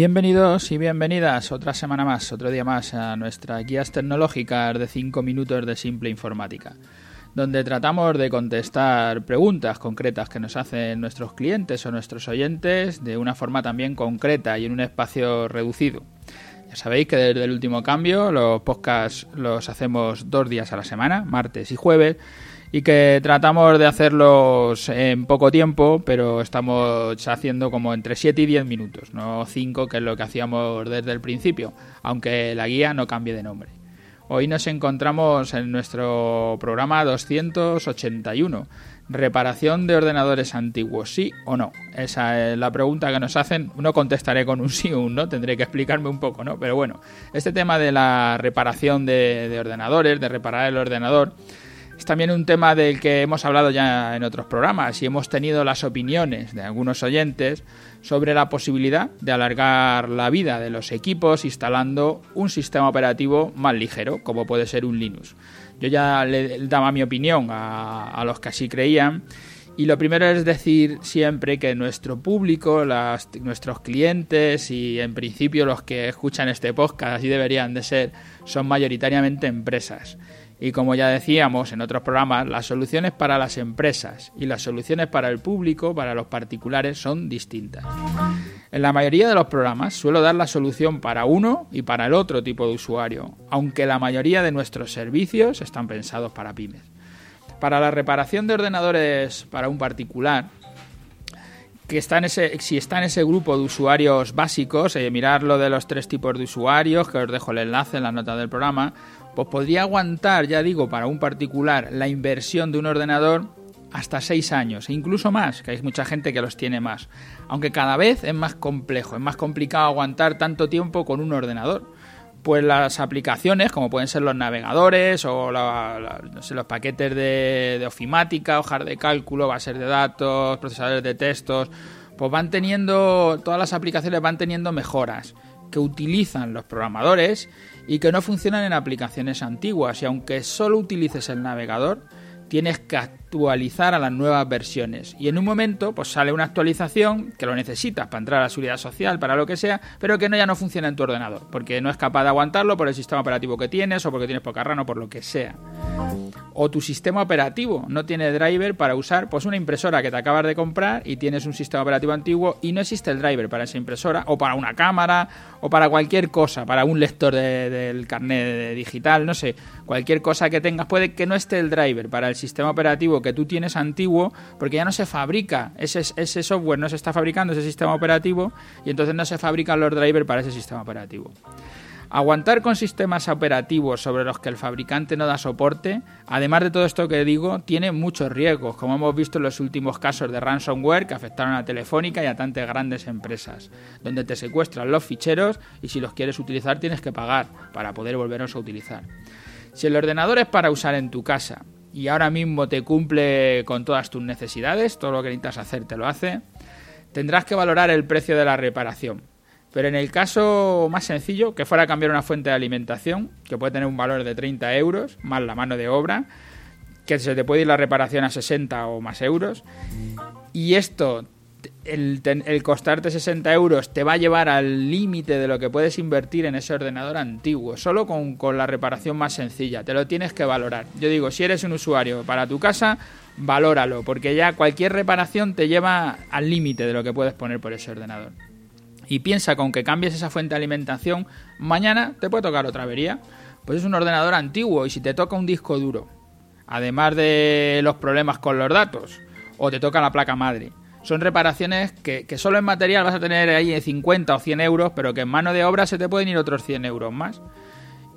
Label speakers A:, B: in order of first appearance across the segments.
A: Bienvenidos y bienvenidas otra semana más, otro día más a nuestras guías tecnológicas de 5 minutos de simple informática, donde tratamos de contestar preguntas concretas que nos hacen nuestros clientes o nuestros oyentes de una forma también concreta y en un espacio reducido. Ya sabéis que desde el último cambio los podcasts los hacemos dos días a la semana, martes y jueves, y que tratamos de hacerlos en poco tiempo, pero estamos haciendo como entre 7 y 10 minutos, no 5, que es lo que hacíamos desde el principio, aunque la guía no cambie de nombre. Hoy nos encontramos en nuestro programa 281, reparación de ordenadores antiguos, ¿sí o no? Esa es la pregunta que nos hacen. No contestaré con un sí o un no, tendré que explicarme un poco, ¿no? Pero bueno, este tema de la reparación de, de ordenadores, de reparar el ordenador, es también un tema del que hemos hablado ya en otros programas y hemos tenido las opiniones de algunos oyentes sobre la posibilidad de alargar la vida de los equipos instalando un sistema operativo más ligero, como puede ser un Linux. Yo ya le daba mi opinión a, los que así creían. Y lo primero es decir siempre que nuestro público, nuestros clientes y en principio los que escuchan este podcast, así deberían de ser, son mayoritariamente empresas. Y como ya decíamos en otros programas, las soluciones para las empresas y las soluciones para el público, para los particulares, son distintas. En la mayoría de los programas suelo dar la solución para uno y para el otro tipo de usuario, aunque la mayoría de nuestros servicios están pensados para pymes. Para la reparación de ordenadores para un particular, que está en ese, si está en ese grupo de usuarios básicos, eh, mirar lo de los tres tipos de usuarios, que os dejo el enlace en la nota del programa, pues podría aguantar, ya digo, para un particular la inversión de un ordenador hasta seis años, e incluso más, que hay mucha gente que los tiene más. Aunque cada vez es más complejo, es más complicado aguantar tanto tiempo con un ordenador. Pues las aplicaciones, como pueden ser los navegadores o los paquetes de, de ofimática, hojas de cálculo, bases de datos, procesadores de textos, pues van teniendo, todas las aplicaciones van teniendo mejoras que utilizan los programadores y que no funcionan en aplicaciones antiguas. Y aunque solo utilices el navegador, tienes que actualizar a las nuevas versiones. Y en un momento, pues sale una actualización que lo necesitas para entrar a la seguridad social, para lo que sea, pero que no ya no funciona en tu ordenador, porque no es capaz de aguantarlo por el sistema operativo que tienes, o porque tienes poca RAM, o por lo que sea. O tu sistema operativo no tiene driver para usar pues una impresora que te acabas de comprar y tienes un sistema operativo antiguo y no existe el driver para esa impresora, o para una cámara, o para cualquier cosa, para un lector del carnet digital, no sé, cualquier cosa que tengas, puede que no esté el driver para el sistema operativo que tú tienes antiguo porque ya no se fabrica, ese, ese software no se está fabricando, ese sistema operativo, y entonces no se fabrican los drivers para ese sistema operativo. Aguantar con sistemas operativos sobre los que el fabricante no da soporte, además de todo esto que digo, tiene muchos riesgos, como hemos visto en los últimos casos de ransomware que afectaron a Telefónica y a tantas grandes empresas, donde te secuestran los ficheros y si los quieres utilizar tienes que pagar para poder volverlos a utilizar. Si el ordenador es para usar en tu casa y ahora mismo te cumple con todas tus necesidades, todo lo que necesitas hacer te lo hace, tendrás que valorar el precio de la reparación. Pero en el caso más sencillo, que fuera cambiar una fuente de alimentación, que puede tener un valor de 30 euros, más la mano de obra, que se te puede ir la reparación a 60 o más euros, y esto el, costarte 60 euros te va a llevar al límite de lo que puedes invertir en ese ordenador antiguo, solo con, con, la reparación más sencilla, te lo tienes que valorar. Yo digo, si eres un usuario para tu casa, valóralo, porque ya cualquier reparación te lleva al límite de lo que puedes poner por ese ordenador. Y piensa con que cambies esa fuente de alimentación, mañana te puede tocar otra avería. Pues es un ordenador antiguo y si te toca un disco duro, además de los problemas con los datos, o te toca la placa madre, son reparaciones que, solo en material vas a tener ahí 50 o 100 euros, pero que en mano de obra se te pueden ir otros 100 euros más.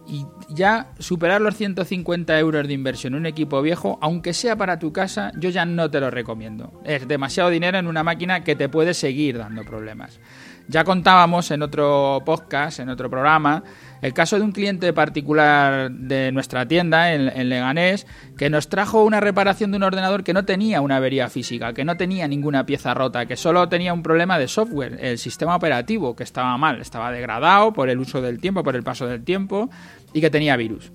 A: Y ya superar los 150 euros de inversión en un equipo viejo, aunque sea para tu casa, yo ya no te lo recomiendo. Es demasiado dinero en una máquina que te puede seguir dando problemas. Ya contábamos en otro podcast, en otro programa, el caso de un cliente particular de nuestra tienda en, Leganés que nos trajo una reparación de un ordenador que no tenía una avería física, que no tenía ninguna pieza rota, que solo tenía un problema de software, el sistema operativo que estaba mal, estaba degradado por el uso del tiempo, por el paso del tiempo y que tenía virus.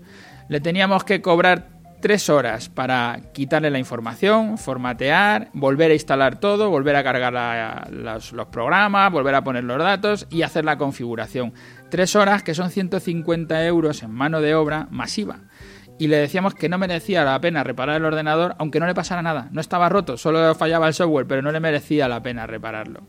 A: Le teníamos que cobrar tres horas para quitarle la información, formatear, volver a instalar todo, volver a cargar los, los, programas, volver a poner los datos y hacer la configuración. Tres horas que son 150 euros en mano de obra masiva. Y le decíamos que no merecía la pena reparar el ordenador, aunque no le pasara nada. No estaba roto, solo fallaba el software, pero no le merecía la pena repararlo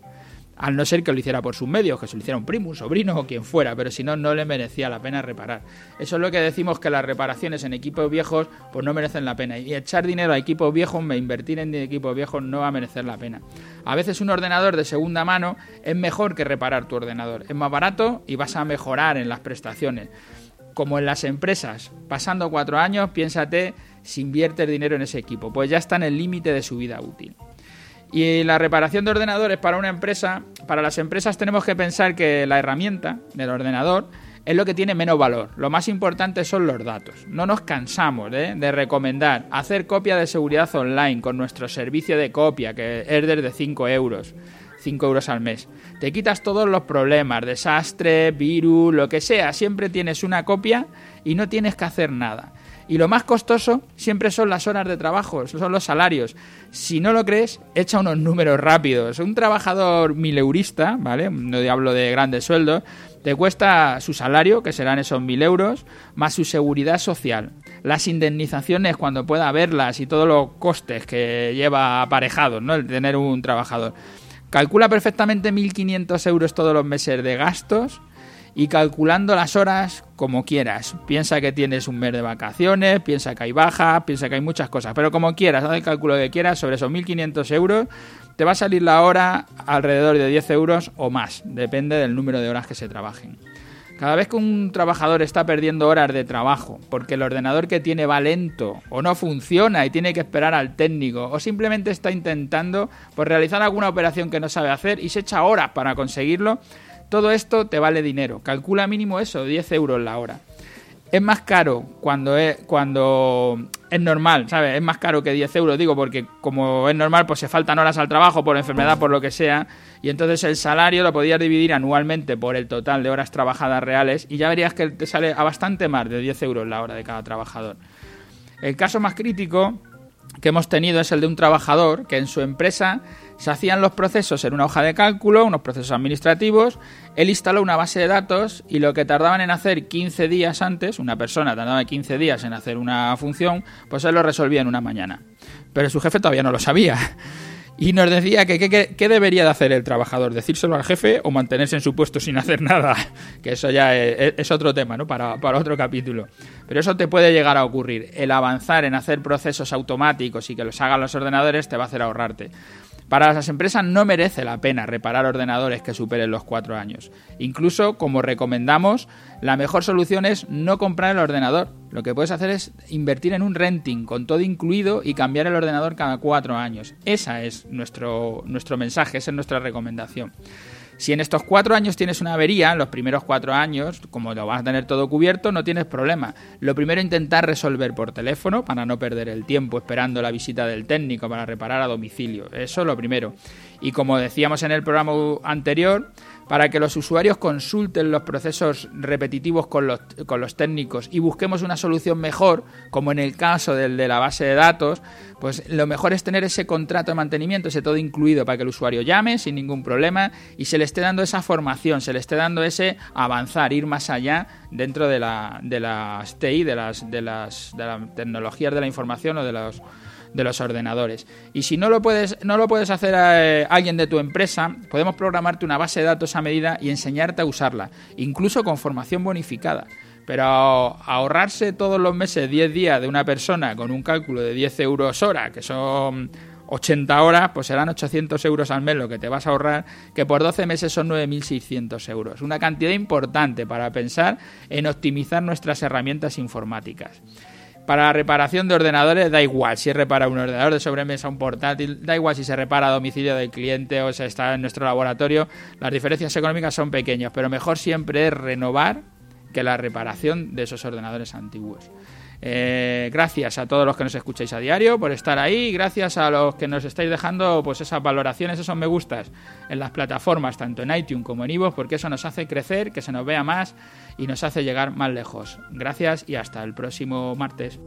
A: al no ser que lo hiciera por sus medios, que se lo hiciera un primo, un sobrino o quien fuera, pero si no, no le merecía la pena reparar. Eso es lo que decimos que las reparaciones en equipos viejos pues no merecen la pena. Y echar dinero a equipos viejos, invertir en equipos viejos no va a merecer la pena. A veces un ordenador de segunda mano es mejor que reparar tu ordenador. Es más barato y vas a mejorar en las prestaciones. Como en las empresas, pasando cuatro años, piénsate si inviertes dinero en ese equipo, pues ya está en el límite de su vida útil. Y la reparación de ordenadores para una empresa, para las empresas tenemos que pensar que la herramienta del ordenador es lo que tiene menos valor. Lo más importante son los datos. No nos cansamos ¿eh? de recomendar hacer copia de seguridad online con nuestro servicio de copia, que es de 5 euros. 5 euros al mes. Te quitas todos los problemas, desastre, virus, lo que sea. Siempre tienes una copia y no tienes que hacer nada. Y lo más costoso siempre son las horas de trabajo, son los salarios. Si no lo crees, echa unos números rápidos. Un trabajador mileurista, ¿vale? No hablo de grandes sueldos, te cuesta su salario, que serán esos mil euros, más su seguridad social, las indemnizaciones cuando pueda verlas y todos los costes que lleva aparejados, ¿no? El tener un trabajador. Calcula perfectamente 1.500 euros todos los meses de gastos y calculando las horas como quieras. Piensa que tienes un mes de vacaciones, piensa que hay baja, piensa que hay muchas cosas, pero como quieras, haz el cálculo que quieras sobre esos 1.500 euros, te va a salir la hora alrededor de 10 euros o más, depende del número de horas que se trabajen. Cada vez que un trabajador está perdiendo horas de trabajo porque el ordenador que tiene va lento o no funciona y tiene que esperar al técnico o simplemente está intentando pues, realizar alguna operación que no sabe hacer y se echa horas para conseguirlo, todo esto te vale dinero. Calcula mínimo eso, 10 euros la hora. Es más caro cuando es, cuando es normal, ¿sabes? Es más caro que 10 euros, digo, porque como es normal, pues se faltan horas al trabajo por enfermedad, por lo que sea, y entonces el salario lo podías dividir anualmente por el total de horas trabajadas reales y ya verías que te sale a bastante más de 10 euros la hora de cada trabajador. El caso más crítico que hemos tenido es el de un trabajador que en su empresa se hacían los procesos en una hoja de cálculo, unos procesos administrativos, él instaló una base de datos y lo que tardaban en hacer 15 días antes, una persona tardaba 15 días en hacer una función, pues él lo resolvía en una mañana. Pero su jefe todavía no lo sabía. Y nos decía que qué debería de hacer el trabajador, decírselo al jefe o mantenerse en su puesto sin hacer nada, que eso ya es, otro tema, ¿no? Para, para, otro capítulo. Pero eso te puede llegar a ocurrir. El avanzar en hacer procesos automáticos y que los hagan los ordenadores te va a hacer ahorrarte. Para las empresas no merece la pena reparar ordenadores que superen los cuatro años. Incluso, como recomendamos, la mejor solución es no comprar el ordenador. Lo que puedes hacer es invertir en un renting con todo incluido y cambiar el ordenador cada cuatro años. Esa es nuestro, nuestro mensaje, esa es nuestra recomendación. Si en estos cuatro años tienes una avería, los primeros cuatro años, como lo vas a tener todo cubierto, no tienes problema. Lo primero intentar resolver por teléfono para no perder el tiempo esperando la visita del técnico para reparar a domicilio. Eso es lo primero. Y como decíamos en el programa anterior, para que los usuarios consulten los procesos repetitivos con los, con los técnicos y busquemos una solución mejor, como en el caso del de la base de datos, pues lo mejor es tener ese contrato de mantenimiento, ese todo incluido para que el usuario llame sin ningún problema y se le esté dando esa formación, se le esté dando ese avanzar, ir más allá dentro de la, de las TI, de las, de las, de las tecnologías de la información o de los de los ordenadores. Y si no lo puedes, no lo puedes hacer a, eh, alguien de tu empresa, podemos programarte una base de datos a medida y enseñarte a usarla, incluso con formación bonificada. Pero ahorrarse todos los meses 10 días de una persona con un cálculo de 10 euros hora, que son 80 horas, pues serán 800 euros al mes lo que te vas a ahorrar, que por 12 meses son 9.600 euros. Una cantidad importante para pensar en optimizar nuestras herramientas informáticas. Para la reparación de ordenadores da igual si repara un ordenador de sobremesa, un portátil, da igual si se repara a domicilio del cliente o se está en nuestro laboratorio, las diferencias económicas son pequeñas, pero mejor siempre es renovar que la reparación de esos ordenadores antiguos. Eh, gracias a todos los que nos escucháis a diario por estar ahí, gracias a los que nos estáis dejando pues esas valoraciones, esos me gustas en las plataformas, tanto en iTunes como en iVoox, porque eso nos hace crecer, que se nos vea más y nos hace llegar más lejos. Gracias y hasta el próximo martes.